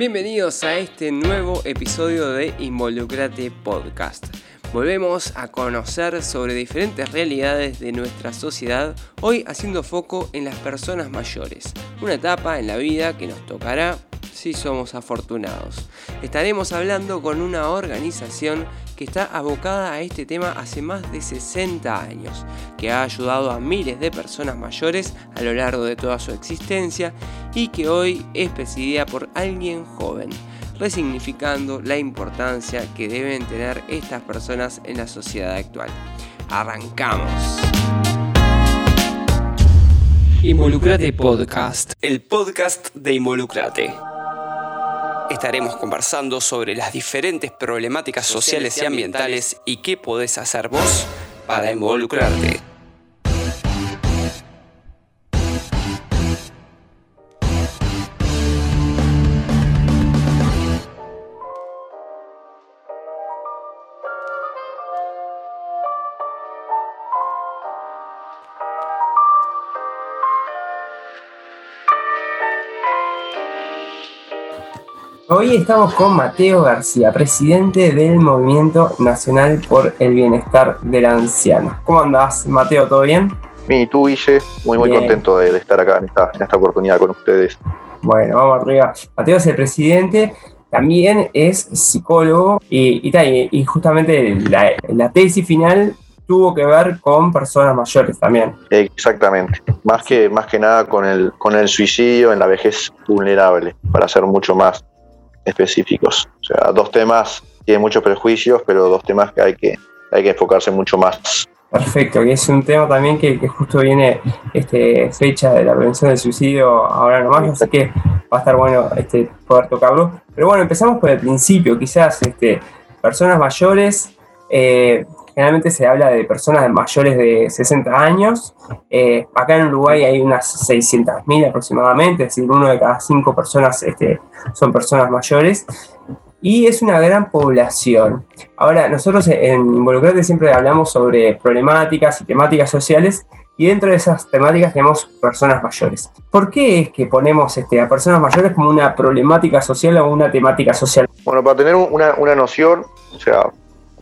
Bienvenidos a este nuevo episodio de Involucrate Podcast. Volvemos a conocer sobre diferentes realidades de nuestra sociedad, hoy haciendo foco en las personas mayores, una etapa en la vida que nos tocará si somos afortunados. Estaremos hablando con una organización que está abocada a este tema hace más de 60 años, que ha ayudado a miles de personas mayores a lo largo de toda su existencia y que hoy es presidida por alguien joven, resignificando la importancia que deben tener estas personas en la sociedad actual. Arrancamos. Involucrate Podcast, el podcast de Involucrate estaremos conversando sobre las diferentes problemáticas sociales y ambientales y qué podés hacer vos para involucrarte. Hoy estamos con Mateo García, presidente del Movimiento Nacional por el Bienestar del Anciano. ¿Cómo andás, Mateo? ¿Todo bien? Y tú, Guille, muy, muy contento de, estar acá en esta, en esta oportunidad con ustedes. Bueno, vamos arriba. Mateo es el presidente, también es psicólogo y, y, justamente la, la tesis final tuvo que ver con personas mayores también. Exactamente, más que, más que nada con el, con el suicidio en la vejez vulnerable, para ser mucho más específicos. O sea, dos temas, tienen muchos prejuicios, pero dos temas que hay que, hay que enfocarse mucho más. Perfecto, y es un tema también que, justo viene este, fecha de la prevención del suicidio ahora nomás, así que va a estar bueno este, poder tocarlo. Pero bueno, empezamos por el principio, quizás este, personas mayores, eh, generalmente se habla de personas mayores de 60 años. Eh, acá en Uruguay hay unas 600.000 aproximadamente, es decir, uno de cada cinco personas este, son personas mayores. Y es una gran población. Ahora, nosotros en Involucrate siempre hablamos sobre problemáticas y temáticas sociales y dentro de esas temáticas tenemos personas mayores. ¿Por qué es que ponemos este, a personas mayores como una problemática social o una temática social? Bueno, para tener una, una noción, o sea,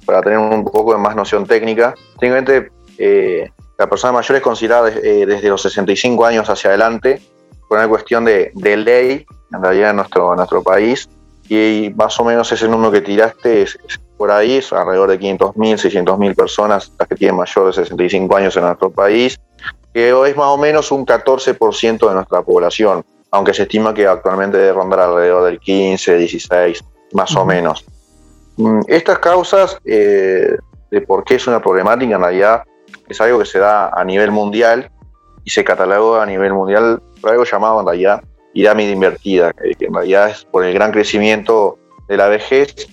para tener un poco de más noción técnica. Simplemente eh, la persona mayor es considerada eh, desde los 65 años hacia adelante por una cuestión de, ley, en realidad en nuestro, nuestro país, y más o menos ese número que tiraste es, por ahí, es alrededor de 500.000, 600.000 personas las que tienen mayor de 65 años en nuestro país, que es más o menos un 14% de nuestra población, aunque se estima que actualmente debe rondar alrededor del 15, 16, más o menos. Mm, estas causas eh, de por qué es una problemática en realidad es algo que se da a nivel mundial y se cataloga a nivel mundial por algo llamado en realidad pirámide invertida, que en realidad es por el gran crecimiento de la vejez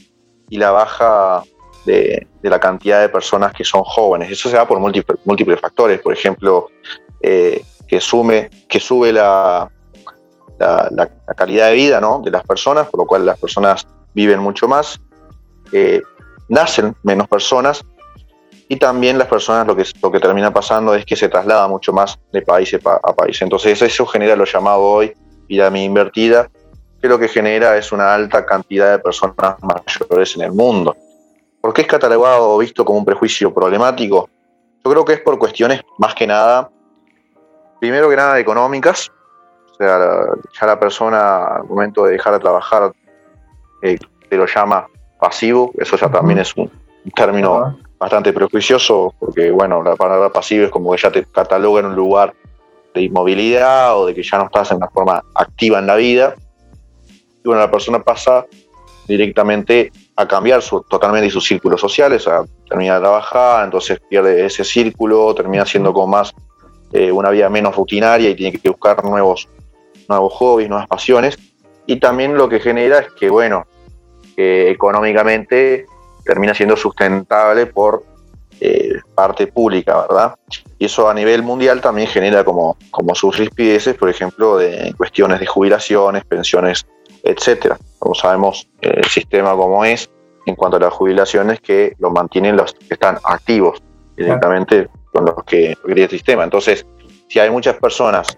y la baja de, la cantidad de personas que son jóvenes. Eso se da por múltiples, factores, por ejemplo, eh, que, sume, que sube la, la, calidad de vida ¿no? de las personas, por lo cual las personas viven mucho más, nacen menos personas y también las personas lo que, lo que termina pasando es que se traslada mucho más de país a país. Entonces eso genera lo llamado hoy pirámide invertida, que lo que genera es una alta cantidad de personas mayores en el mundo. ¿Por qué es catalogado o visto como un prejuicio problemático? Yo creo que es por cuestiones más que nada, primero que nada económicas, o sea, ya la persona al momento de dejar de trabajar eh, te lo llama pasivo, eso ya también es un, término bastante prejuicioso, porque bueno, la palabra pasivo es como que ya te cataloga en un lugar de inmovilidad o de que ya no estás en una forma activa en la vida. Y bueno, la persona pasa directamente a cambiar su, totalmente sus círculos sociales, a terminar de trabajar, entonces pierde ese círculo, termina siendo como más eh, una vida menos rutinaria y tiene que buscar nuevos, nuevos hobbies, nuevas pasiones. Y también lo que genera es que, bueno, que económicamente termina siendo sustentable por eh, parte pública, ¿verdad? Y eso a nivel mundial también genera como, como sus rispideces, por ejemplo, de cuestiones de jubilaciones, pensiones, etcétera. Como sabemos, el sistema como es en cuanto a las jubilaciones que lo mantienen los que están activos directamente con los que crea el sistema. Entonces, si hay muchas personas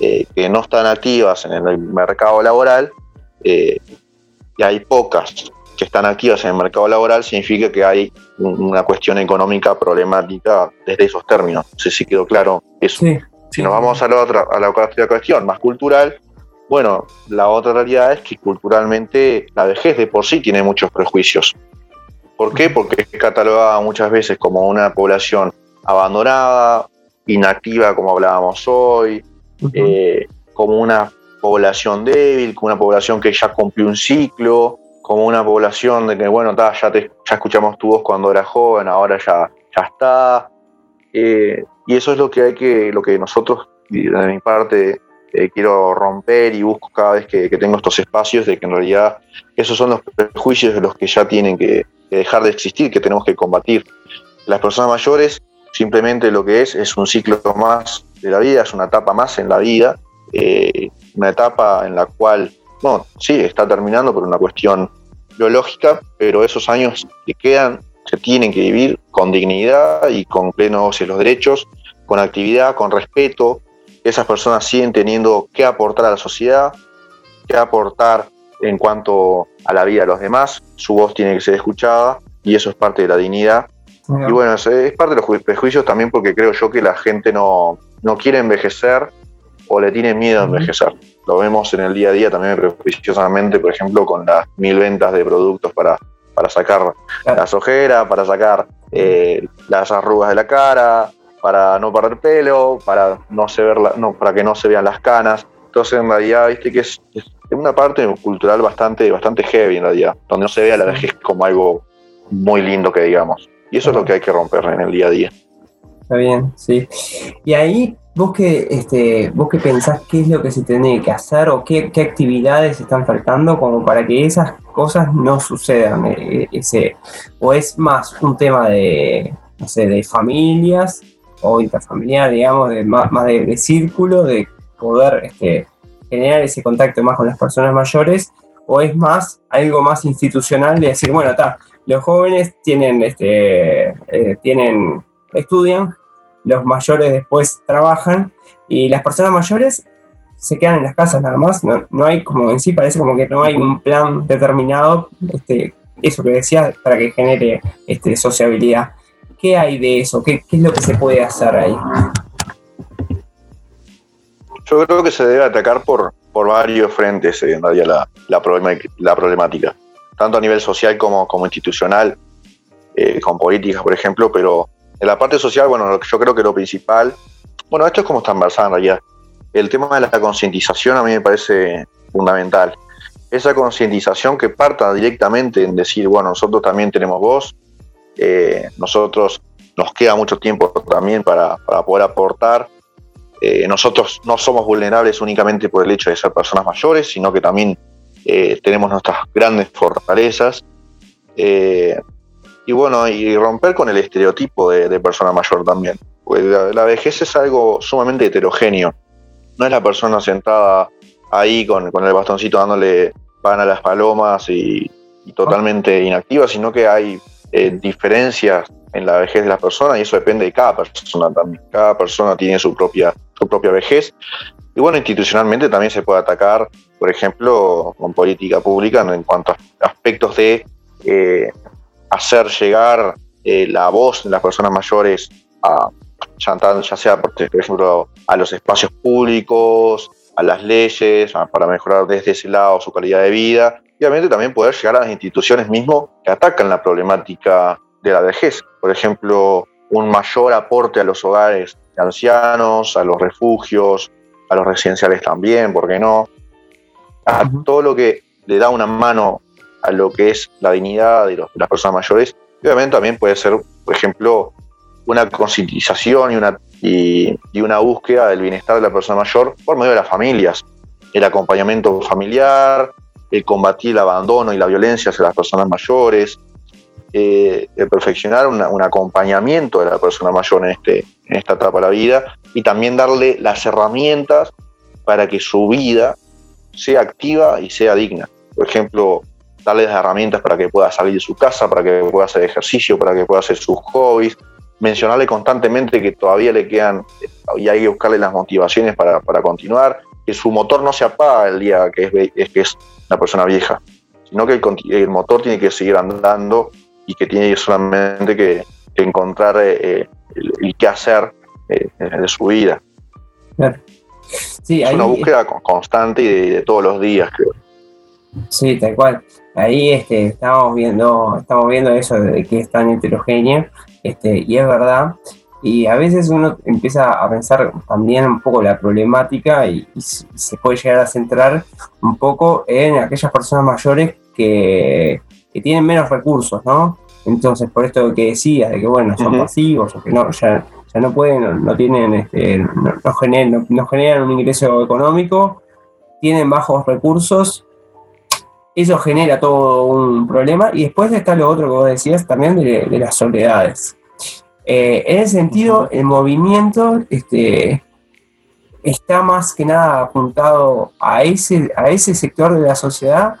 eh, que no están activas en el mercado laboral, eh, y hay pocas que están activas en el mercado laboral, significa que hay una cuestión económica problemática desde esos términos. No sé si quedó claro eso. Si nos vamos a la otra, a la otra cuestión más cultural, bueno, la otra realidad es que culturalmente la vejez de por sí tiene muchos prejuicios. ¿Por qué? Porque es catalogada muchas veces como una población abandonada, inactiva, como hablábamos hoy, eh, como una población débil, como una población que ya cumplió un ciclo, como una población de que, bueno, ya, te, ya escuchamos tu voz cuando era joven, ahora ya, ya está. Eh, y eso es lo que hay que, lo que nosotros, de mi parte, eh, quiero romper y busco cada vez que, tengo estos espacios de que en realidad esos son los prejuicios de los que ya tienen que, dejar de existir, que tenemos que combatir. Las personas mayores simplemente lo que es es un ciclo más de la vida, es una etapa más en la vida, eh, una etapa en la cual, bueno, sí, está terminando por una cuestión biológica, pero esos años que quedan se tienen que vivir con dignidad y con plenos los derechos, con actividad, con respeto, esas personas siguen teniendo que aportar a la sociedad, que aportar en cuanto a la vida de los demás, su voz tiene que ser escuchada y eso es parte de la dignidad. Y bueno, es, parte de los prejuicios también porque creo yo que la gente no, no quiere envejecer o le tiene miedo a envejecer. Lo vemos en el día a día también prejuiciosamente, por ejemplo, con las mil ventas de productos para, para sacar las ojeras, para sacar eh, las arrugas de la cara, para no perder pelo, para no se ver no, para que no se vean las canas. Entonces en realidad viste que es, una parte cultural bastante, bastante heavy en realidad, donde no se vea la vejez como algo muy lindo que digamos. Y eso es lo que hay que romper en el día a día. Está bien, sí. Y ahí vos que este, vos que pensás qué es lo que se tiene que hacer o qué, qué actividades están faltando como para que esas cosas no sucedan. Eh, ese, o es más un tema de, no sé, de familias o interfamiliar, digamos, de más, de, círculo, de poder este, generar ese contacto más con las personas mayores, o es más algo más institucional de decir, bueno, está, los jóvenes tienen, este, eh, tienen, estudian, los mayores después trabajan y las personas mayores se quedan en las casas nada más, no, no hay como en sí, parece como que no hay un plan determinado, este, eso que decía, para que genere este, sociabilidad. ¿Qué hay de eso? ¿Qué, es lo que se puede hacer ahí? Yo creo que se debe atacar por, por varios frentes en realidad la, la, problemática, tanto a nivel social como, como institucional, eh, con políticas, por ejemplo, pero en la parte social, bueno, yo creo que lo principal, bueno, esto es como embarazada en realidad. El tema de la concientización a mí me parece fundamental. Esa concientización que parta directamente en decir, bueno, nosotros también tenemos voz, eh, nosotros nos queda mucho tiempo también para, poder aportar. Eh, nosotros no somos vulnerables únicamente por el hecho de ser personas mayores, sino que también eh, tenemos nuestras grandes fortalezas. Y bueno, y romper con el estereotipo de, persona mayor también. Pues la, vejez es algo sumamente heterogéneo. No es la persona sentada ahí con, el bastoncito dándole pan a las palomas y totalmente inactiva, sino que hay eh, diferencias en la vejez de las personas y eso depende de cada persona también. Cada persona tiene su propia, su propia vejez. Y bueno, institucionalmente también se puede atacar, por ejemplo, con política pública en cuanto a aspectos de eh, hacer llegar eh, la voz de las personas mayores a, ya sea, por ejemplo, a los espacios públicos, a las leyes, para mejorar desde ese lado su calidad de vida obviamente también poder llegar a las instituciones mismo que atacan la problemática de la vejez. Por ejemplo, un mayor aporte a los hogares de ancianos, a los refugios, a los residenciales también, ¿por qué no? A todo lo que le da una mano a lo que es la dignidad de, las personas mayores. obviamente también puede ser, por ejemplo, una concientización y una, y, y una búsqueda del bienestar de la persona mayor por medio de las familias. El acompañamiento familiar, el combatir el abandono y la violencia hacia las personas mayores, eh, perfeccionar un acompañamiento de la persona mayor en, este, en esta etapa de la vida y también darle las herramientas para que su vida sea activa y sea digna. Por ejemplo, darle las herramientas para que pueda salir de su casa, para que pueda hacer ejercicio, para que pueda hacer sus hobbies, mencionarle constantemente que todavía le quedan y hay que buscarle las motivaciones para, para continuar, que su motor no se apaga el día que es, que es una persona vieja, sino que el, motor tiene que seguir andando y que tiene solamente que, encontrar eh, el, qué hacer de su vida. es una búsqueda constante y de, todos los días, creo. Sí, tal cual. Ahí este, estamos viendo, estamos viendo eso de que es tan heterogéneo, este, y es verdad. Y a veces uno empieza a pensar también un poco la problemática y, se puede llegar a centrar un poco en aquellas personas mayores que, tienen menos recursos, ¿no? Entonces, por esto que decías, de que bueno, son pasivos o que no, ya, ya no pueden, no, tienen, este, no, generan, no, generan un ingreso económico, tienen bajos recursos, eso genera todo un problema. Y después está lo otro que vos decías también de, de las soledades. Eh, en ese sentido, el movimiento este, está más que nada apuntado a ese, a ese sector de la sociedad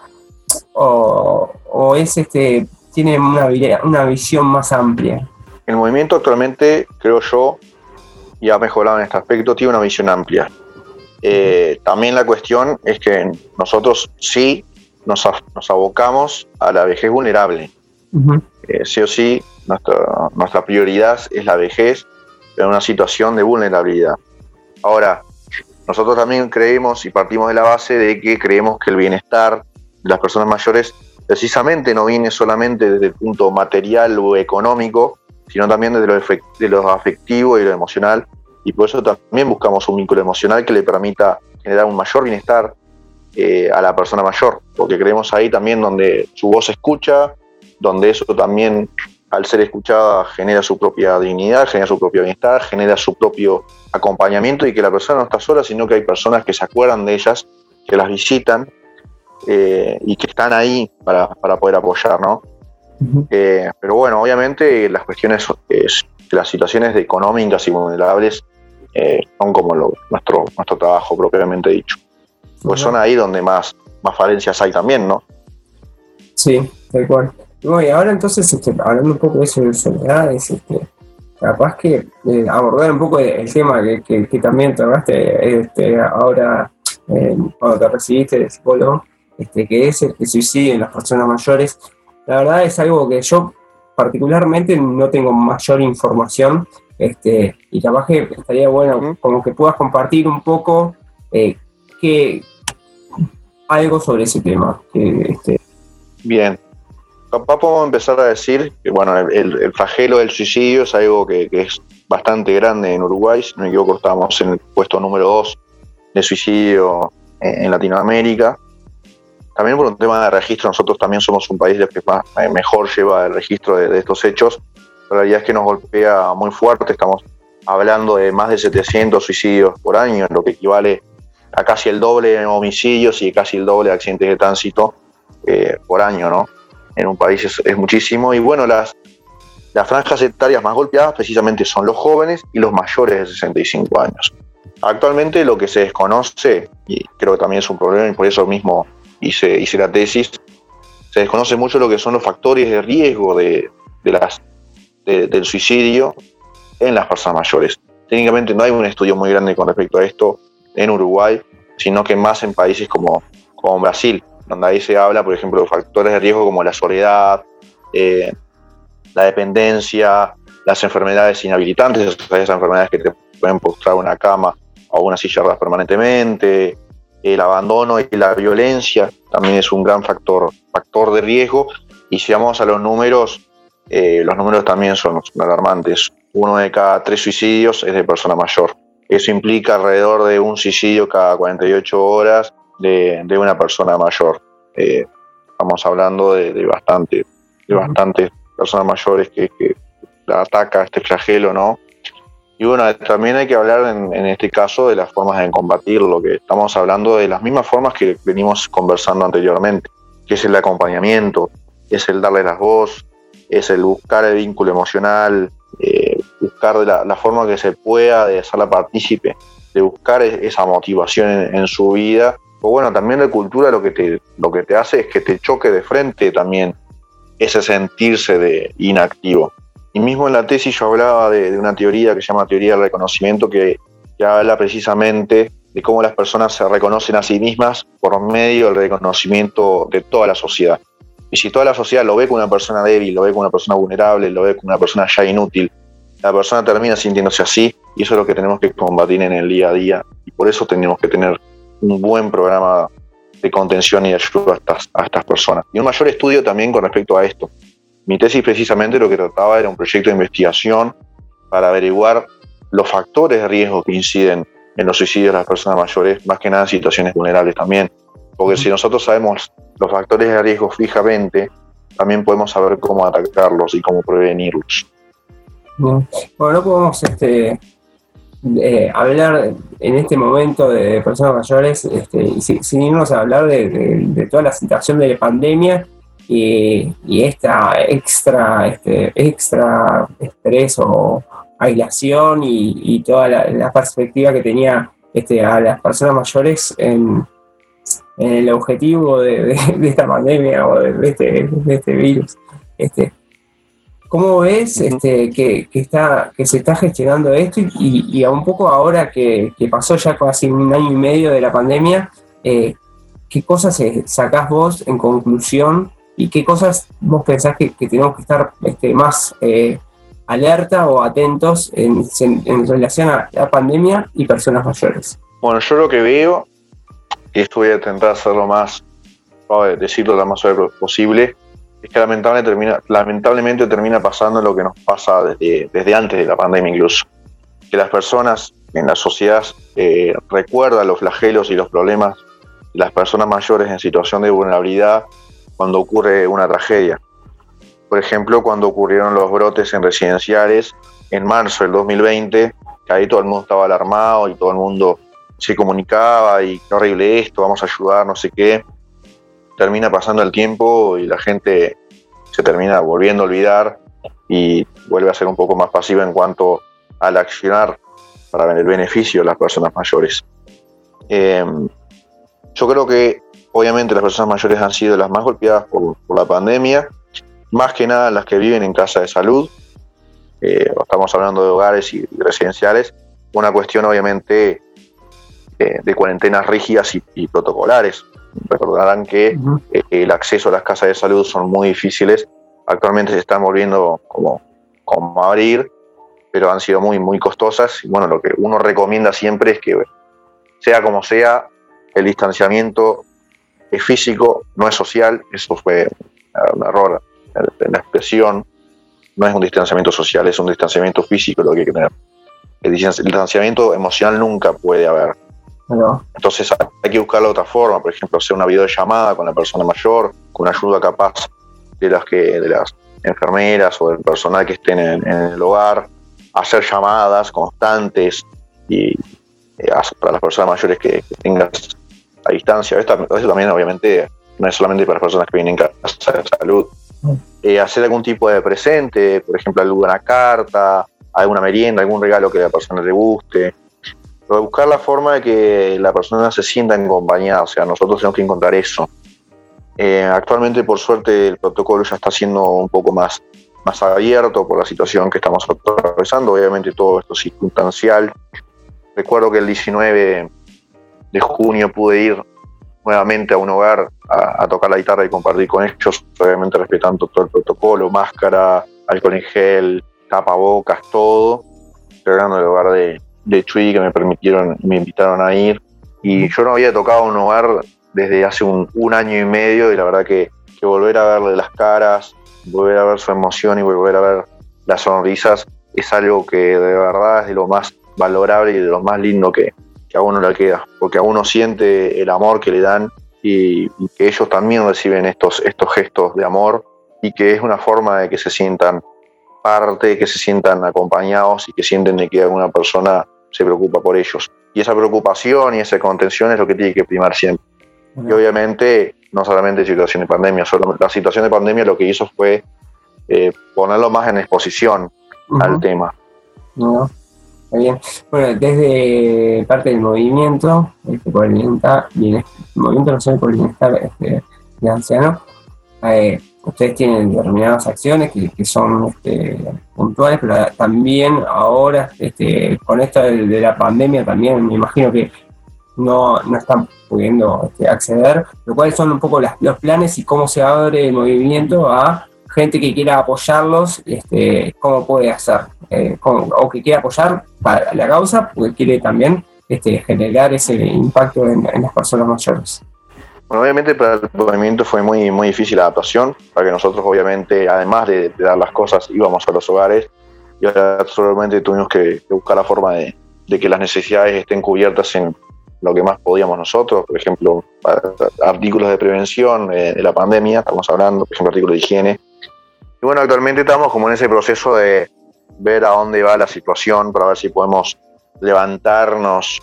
o, es este, tiene una, una visión más amplia. El movimiento actualmente, creo yo, y ha mejorado en este aspecto, tiene una visión amplia. Eh, también la cuestión es que nosotros sí nos, abocamos a la vejez vulnerable. Eh, sí o sí, nuestra, nuestra prioridad es la vejez en una situación de vulnerabilidad. Ahora, nosotros también creemos y partimos de la base de que creemos que el bienestar de las personas mayores precisamente no viene solamente desde el punto material o económico, sino también desde lo, de lo afectivo y lo emocional. Y por eso también buscamos un vínculo emocional que le permita generar un mayor bienestar eh, a la persona mayor, porque creemos ahí también donde su voz se escucha, donde eso también al ser escuchada genera su propia dignidad, genera su propio bienestar, genera su propio acompañamiento y que la persona no está sola, sino que hay personas que se acuerdan de ellas, que las visitan eh, y que están ahí para, poder apoyar, ¿no? Eh, pero bueno, obviamente las cuestiones, las situaciones económicas y vulnerables eh, son como nuestro, nuestro trabajo propiamente dicho. Pues son ahí donde más, más falencias hay también, ¿no? Sí, tal cual y ahora entonces, este, hablando un poco de eso de soledades, este, capaz que eh, abordar un poco el tema que, que, también trataste este, ahora eh, cuando te recibiste de psicólogo, este, que es el, suicidio en las personas mayores. La verdad es algo que yo particularmente no tengo mayor información este, y capaz que estaría bueno como que puedas compartir un poco eh, que, algo sobre ese tema. este. Bien, capaz podemos empezar a decir que bueno, el, flagelo del suicidio es algo que, es bastante grande en Uruguay, si no me equivoco, estamos en el puesto número 2 de suicidio en, Latinoamérica. También por un tema de registro, nosotros también somos un país que más, eh, mejor lleva el registro de, estos hechos. La realidad es que nos golpea muy fuerte, estamos hablando de más de 700 suicidios por año, lo que equivale a casi el doble de homicidios y casi el doble de accidentes de tránsito eh, por año, ¿no? en un país es, muchísimo. Y bueno, las, las franjas etarias más golpeadas precisamente son los jóvenes y los mayores de 65 años. Actualmente lo que se desconoce, y creo que también es un problema y por eso mismo hice, hice la tesis, se desconoce mucho lo que son los factores de riesgo de, las, del suicidio en las personas mayores. Técnicamente no hay un estudio muy grande con respecto a esto en Uruguay, sino que más en países como, como Brasil donde ahí se habla, por ejemplo, de factores de riesgo como la soledad, eh, la dependencia, las enfermedades inhabilitantes, esas enfermedades que te pueden postrar una cama o una silla permanentemente, el abandono y la violencia también es un gran factor, factor de riesgo. Y si vamos a los números, eh, los números también son alarmantes. Uno de cada tres suicidios es de persona mayor. Eso implica alrededor de un suicidio cada 48 horas de, una persona mayor. Eh, estamos hablando de, bastante, de bastantes personas mayores que, la ataca este flagelo, ¿no? Y bueno, también hay que hablar en, este caso de las formas de combatirlo, que estamos hablando de las mismas formas que venimos conversando anteriormente, que es el acompañamiento, es el darle las voz, es el buscar el vínculo emocional, eh, buscar la, la, forma que se pueda de hacerla partícipe, de buscar e, esa motivación en su vida o bueno, también la cultura lo que, te, lo que te hace es que te choque de frente también ese sentirse de inactivo. Y mismo en la tesis yo hablaba de, una teoría que se llama teoría del reconocimiento, que, habla precisamente de cómo las personas se reconocen a sí mismas por medio del reconocimiento de toda la sociedad. Y si toda la sociedad lo ve como una persona débil, lo ve como una persona vulnerable, lo ve como una persona ya inútil, la persona termina sintiéndose así y eso es lo que tenemos que combatir en el día a día. Y por eso tenemos que tener un buen programa de contención y de ayuda a estas, a estas personas. Y un mayor estudio también con respecto a esto. Mi tesis precisamente lo que trataba era un proyecto de investigación para averiguar los factores de riesgo que inciden en los suicidios de las personas mayores, más que nada en situaciones vulnerables también. Porque si nosotros sabemos los factores de riesgo fijamente, también podemos saber cómo atacarlos y cómo prevenirlos. Bueno, no podemos este, eh, hablar en este momento de personas mayores este, sin, irnos a hablar de, toda la situación de la pandemia y, esta extra, este, extra estrés o aislación y, toda la, perspectiva que tenía este, a las personas mayores en, el objetivo de, esta pandemia o de, este, este virus. Este, ¿Cómo ves este, que, está, que se está gestionando esto y, y a un poco ahora que, pasó ya casi un año y medio de la pandemia, eh, qué cosas sacás vos en conclusión y qué cosas vos pensás que, tenemos que estar este, más eh, alerta o atentos en, relación a la pandemia y personas mayores? Bueno, yo lo que veo, y esto voy a intentar hacerlo más, decirlo lo más suave posible, es que lamentablemente termina, lamentablemente termina pasando lo que nos pasa desde, antes de la pandemia incluso. Que las personas en la sociedad eh, recuerdan los flagelos y los problemas de las personas mayores en situación de vulnerabilidad cuando ocurre una tragedia. Por ejemplo, cuando ocurrieron los brotes en residenciales en marzo del 2020, que ahí todo el mundo estaba alarmado y todo el mundo se comunicaba y qué horrible esto, vamos a ayudar, no sé qué termina pasando el tiempo y la gente se termina volviendo a olvidar y vuelve a ser un poco más pasiva en cuanto al accionar para el beneficio de las personas mayores. Em, yo creo que obviamente las personas mayores han sido las más golpeadas por, la pandemia, más que nada las que viven en casa de salud, eh, estamos hablando de hogares y residenciales, una cuestión obviamente eh, de cuarentenas rígidas y protocolares. Recordarán que eh, el acceso a las casas de salud son muy difíciles. Actualmente se están volviendo como, como a abrir, pero han sido muy, muy costosas. Y bueno, lo que uno recomienda siempre es que, sea como sea, el distanciamiento es físico, no es social. Eso fue un error en la expresión. No es un distanciamiento social, es un distanciamiento físico lo que hay que tener. El distanciamiento emocional nunca puede haber. Entonces hay que buscar la otra forma, por ejemplo, hacer una videollamada con la persona mayor, con ayuda capaz de las que de las enfermeras o del personal que estén en, el hogar, hacer llamadas constantes y eh, para las personas mayores que, tengas a distancia. Esto, también obviamente no es solamente para las personas que vienen en casa de salud. Mm. Eh, hacer algún tipo de presente, por ejemplo, alguna carta, alguna merienda, algún regalo que a la persona le guste buscar la forma de que la persona se sienta acompañada, o sea, nosotros tenemos que encontrar eso. Eh, actualmente, por suerte, el protocolo ya está siendo un poco más, más abierto por la situación que estamos atravesando. Obviamente, todo esto es circunstancial. Recuerdo que el 19 de junio pude ir nuevamente a un hogar a, tocar la guitarra y compartir con ellos, obviamente respetando todo el protocolo, máscara, alcohol en gel, tapabocas, todo, llegando el hogar de, de Chuy que me permitieron, me invitaron a ir. Y yo no había tocado un hogar desde hace un, año y medio y la verdad que, volver a verle las caras, volver a ver su emoción y volver a ver las sonrisas es algo que de verdad es de lo más valorable y de lo más lindo que, a uno le queda, porque a uno siente el amor que le dan y, y, que ellos también reciben estos, estos gestos de amor y que es una forma de que se sientan parte, que se sientan acompañados y que sienten de que alguna persona se preocupa por ellos. Y esa preocupación y esa contención es lo que tiene que primar siempre. Y obviamente, no solamente situación de pandemia, solo la situación de pandemia lo que hizo fue eh, ponerlo más en exposición al tema. bien. Bueno, desde parte del movimiento, este, por el Movimiento Nacional por el Bienestar este, de Ancianos, eh, ustedes tienen determinadas acciones que, son este, puntuales, pero también ahora, este, con esto de, la pandemia, también me imagino que no, no están pudiendo este, acceder, lo cual son un poco los planes y cómo se abre el movimiento a gente que quiera apoyarlos, este, cómo puede hacer, eh, o que quiera apoyar para la causa, porque quiere también este, generar ese impacto en, las personas mayores. Bueno, obviamente para el movimiento fue muy, muy difícil la adaptación, para que nosotros obviamente, además de, dar las cosas, íbamos a los hogares y ahora solamente tuvimos que, buscar la forma de, que las necesidades estén cubiertas en lo que más podíamos nosotros, por ejemplo, artículos de prevención eh, de la pandemia, estamos hablando, por ejemplo, artículos de higiene, y bueno, actualmente estamos como en ese proceso de ver a dónde va la situación para ver si podemos levantarnos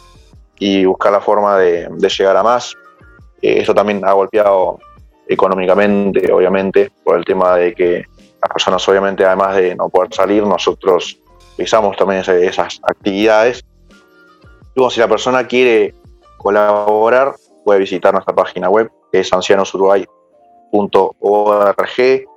y buscar la forma de, llegar a más. Eh, eso también ha golpeado económicamente, obviamente, por el tema de que las personas, obviamente, además de no poder salir, nosotros realizamos también esas, actividades. Luego, si la persona quiere colaborar, puede visitar nuestra página web, que es ancianosuruguay.org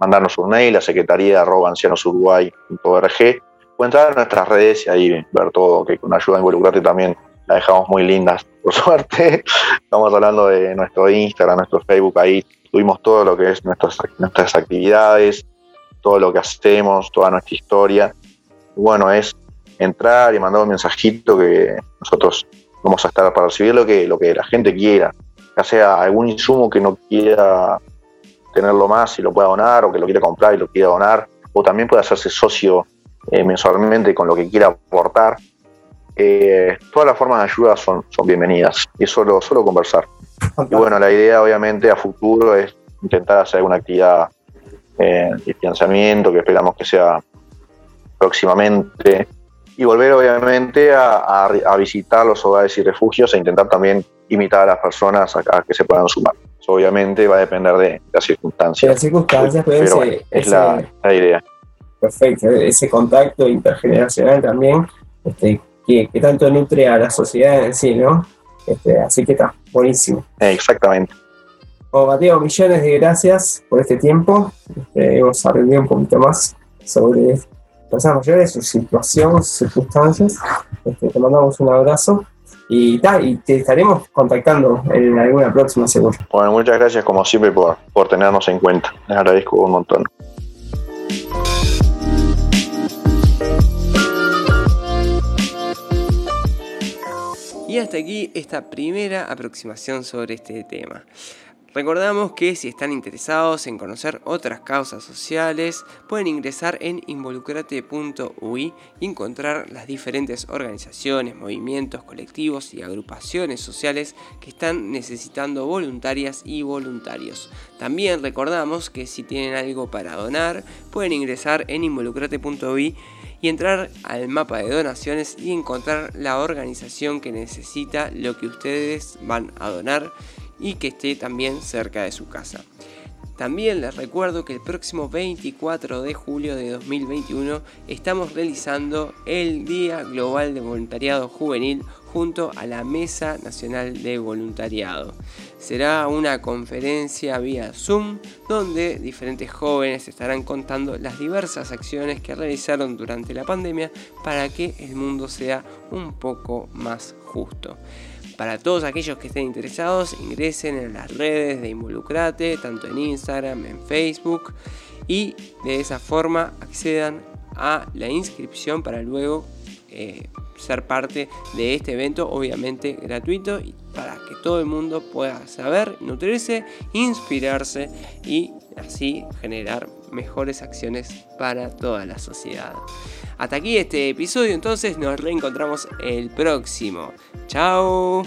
mandarnos un mail a secretaría ancianosuruguay.org o entrar a nuestras redes y ahí ver todo, que con ayuda a involucrarte también la dejamos muy lindas, por suerte. Estamos hablando de nuestro Instagram, nuestro Facebook, ahí tuvimos todo lo que es nuestras, nuestras actividades, todo lo que hacemos, toda nuestra historia. bueno, es entrar y mandar un mensajito que nosotros vamos a estar para recibir lo que, lo que la gente quiera, ya sea algún insumo que no quiera tenerlo más y lo pueda donar, o que lo quiera comprar y lo quiera donar, o también puede hacerse socio eh, mensualmente con lo que quiera aportar. Eh, todas las formas de ayuda son, son bienvenidas y solo, solo conversar. Y bueno, la idea obviamente a futuro es intentar hacer alguna actividad eh, de financiamiento que esperamos que sea próximamente y volver obviamente a, a, visitar los hogares y refugios e intentar también invitar a las personas a que se puedan sumar obviamente va a depender de las circunstancias. las circunstancias, pero, es la, idea. Perfecto, ese contacto intergeneracional también, este, que, tanto nutre a la sociedad en sí, ¿no? Este, así que está, buenísimo. exactamente. Bueno, Mateo, millones de gracias por este tiempo. Este, hemos aprendido un poquito más sobre personas mayores, su situación, sus circunstancias. Este, te mandamos un abrazo y, y te estaremos contactando en alguna próxima seguro. Bueno, muchas gracias como siempre por, por tenernos en cuenta. Les agradezco un montón. Y hasta aquí esta primera aproximación sobre este tema. Recordamos que si están interesados en conocer otras causas sociales, pueden ingresar en involucrate.ui y encontrar las diferentes organizaciones, movimientos, colectivos y agrupaciones sociales que están necesitando voluntarias y voluntarios. También recordamos que si tienen algo para donar, pueden ingresar en involucrate.ui y entrar al mapa de donaciones y encontrar la organización que necesita lo que ustedes van a donar y que esté también cerca de su casa. También les recuerdo que el próximo 24 de julio de 2021 estamos realizando el Día Global de Voluntariado Juvenil junto a la Mesa Nacional de Voluntariado. Será una conferencia vía Zoom donde diferentes jóvenes estarán contando las diversas acciones que realizaron durante la pandemia para que el mundo sea un poco más justo. Para todos aquellos que estén interesados, ingresen en las redes de Involucrate, tanto en Instagram, en Facebook, y de esa forma accedan a la inscripción para luego eh, ser parte de este evento, obviamente gratuito, para que todo el mundo pueda saber, nutrirse, inspirarse y así generar mejores acciones para toda la sociedad. Hasta aquí este episodio, entonces nos reencontramos el próximo. Chao.